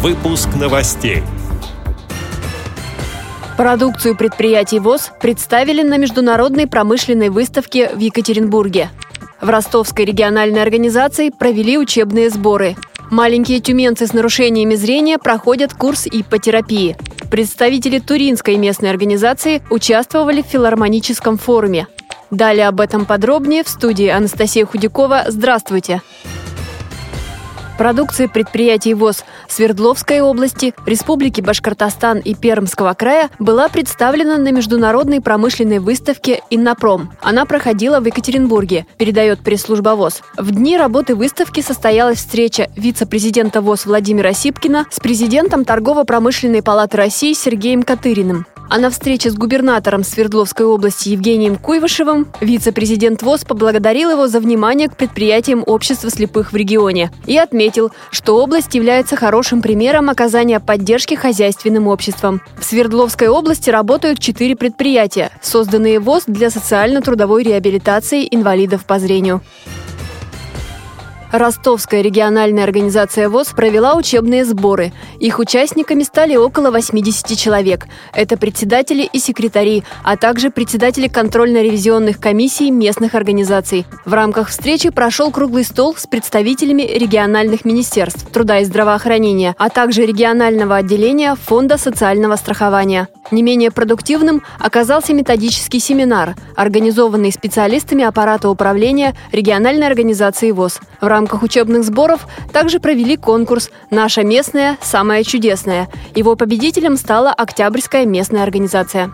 Выпуск новостей. Продукцию предприятий ВОЗ представили на международной промышленной выставке в Екатеринбурге. В Ростовской региональной организации провели учебные сборы. Маленькие тюменцы с нарушениями зрения проходят курс ипотерапии. Представители Туринской местной организации участвовали в филармоническом форуме. Далее об этом подробнее в студии Анастасия Худякова. Здравствуйте! Продукция предприятий ВОЗ Свердловской области, Республики Башкортостан и Пермского края была представлена на международной промышленной выставке «Иннопром». Она проходила в Екатеринбурге, передает пресс-служба ВОЗ. В дни работы выставки состоялась встреча вице-президента ВОЗ Владимира Сипкина с президентом Торгово-промышленной палаты России Сергеем Катыриным. А на встрече с губернатором Свердловской области Евгением Куйвышевым вице-президент ВОЗ поблагодарил его за внимание к предприятиям общества слепых в регионе и отметил, что область является хорошим примером оказания поддержки хозяйственным обществам. В Свердловской области работают четыре предприятия, созданные ВОЗ для социально-трудовой реабилитации инвалидов по зрению. Ростовская региональная организация ВОЗ провела учебные сборы. Их участниками стали около 80 человек. Это председатели и секретари, а также председатели контрольно-ревизионных комиссий местных организаций. В рамках встречи прошел круглый стол с представителями региональных министерств труда и здравоохранения, а также регионального отделения Фонда социального страхования. Не менее продуктивным оказался методический семинар, организованный специалистами аппарата управления региональной организации ВОЗ. В рамках учебных сборов также провели конкурс «Наша местная, самая чудесная». Его победителем стала Октябрьская местная организация.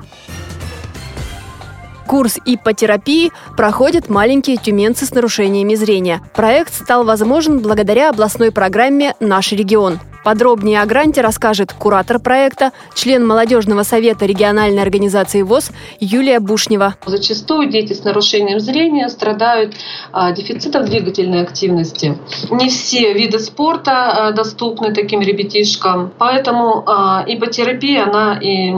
Курс ипотерапии проходят маленькие тюменцы с нарушениями зрения. Проект стал возможен благодаря областной программе «Наш регион». Подробнее о гранте расскажет куратор проекта, член молодежного совета региональной организации ВОЗ Юлия Бушнева. Зачастую дети с нарушением зрения страдают а, дефицитом двигательной активности. Не все виды спорта а, доступны таким ребятишкам, поэтому а, ипотерапия, она и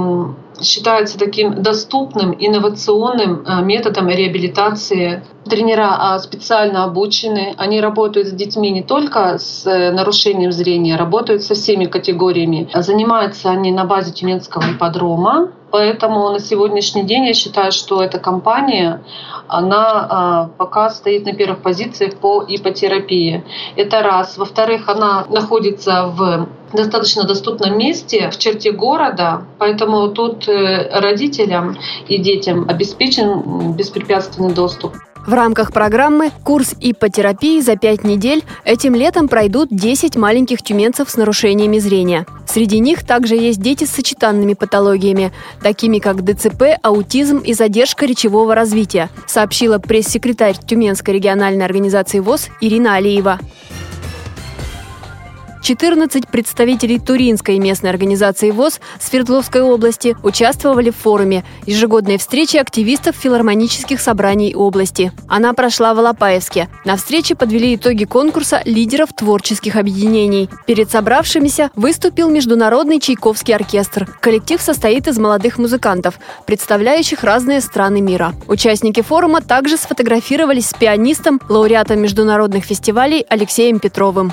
считается таким доступным, инновационным э, методом реабилитации. Тренера а, специально обучены, они работают с детьми не только с э, нарушением зрения, работают со всеми категориями. Занимаются они на базе Тюменского ипподрома, Поэтому на сегодняшний день я считаю, что эта компания, она а, пока стоит на первых позициях по ипотерапии. Это раз. Во-вторых, она находится в достаточно доступном месте в черте города, поэтому тут э, родителям и детям обеспечен беспрепятственный доступ. В рамках программы «Курс ипотерапии за пять недель» этим летом пройдут 10 маленьких тюменцев с нарушениями зрения. Среди них также есть дети с сочетанными патологиями, такими как ДЦП, аутизм и задержка речевого развития, сообщила пресс-секретарь Тюменской региональной организации ВОЗ Ирина Алиева. 14 представителей Туринской местной организации ВОЗ Свердловской области участвовали в форуме ежегодной встречи активистов филармонических собраний области. Она прошла в Алапаевске. На встрече подвели итоги конкурса лидеров творческих объединений. Перед собравшимися выступил Международный Чайковский оркестр. Коллектив состоит из молодых музыкантов, представляющих разные страны мира. Участники форума также сфотографировались с пианистом, лауреатом международных фестивалей Алексеем Петровым.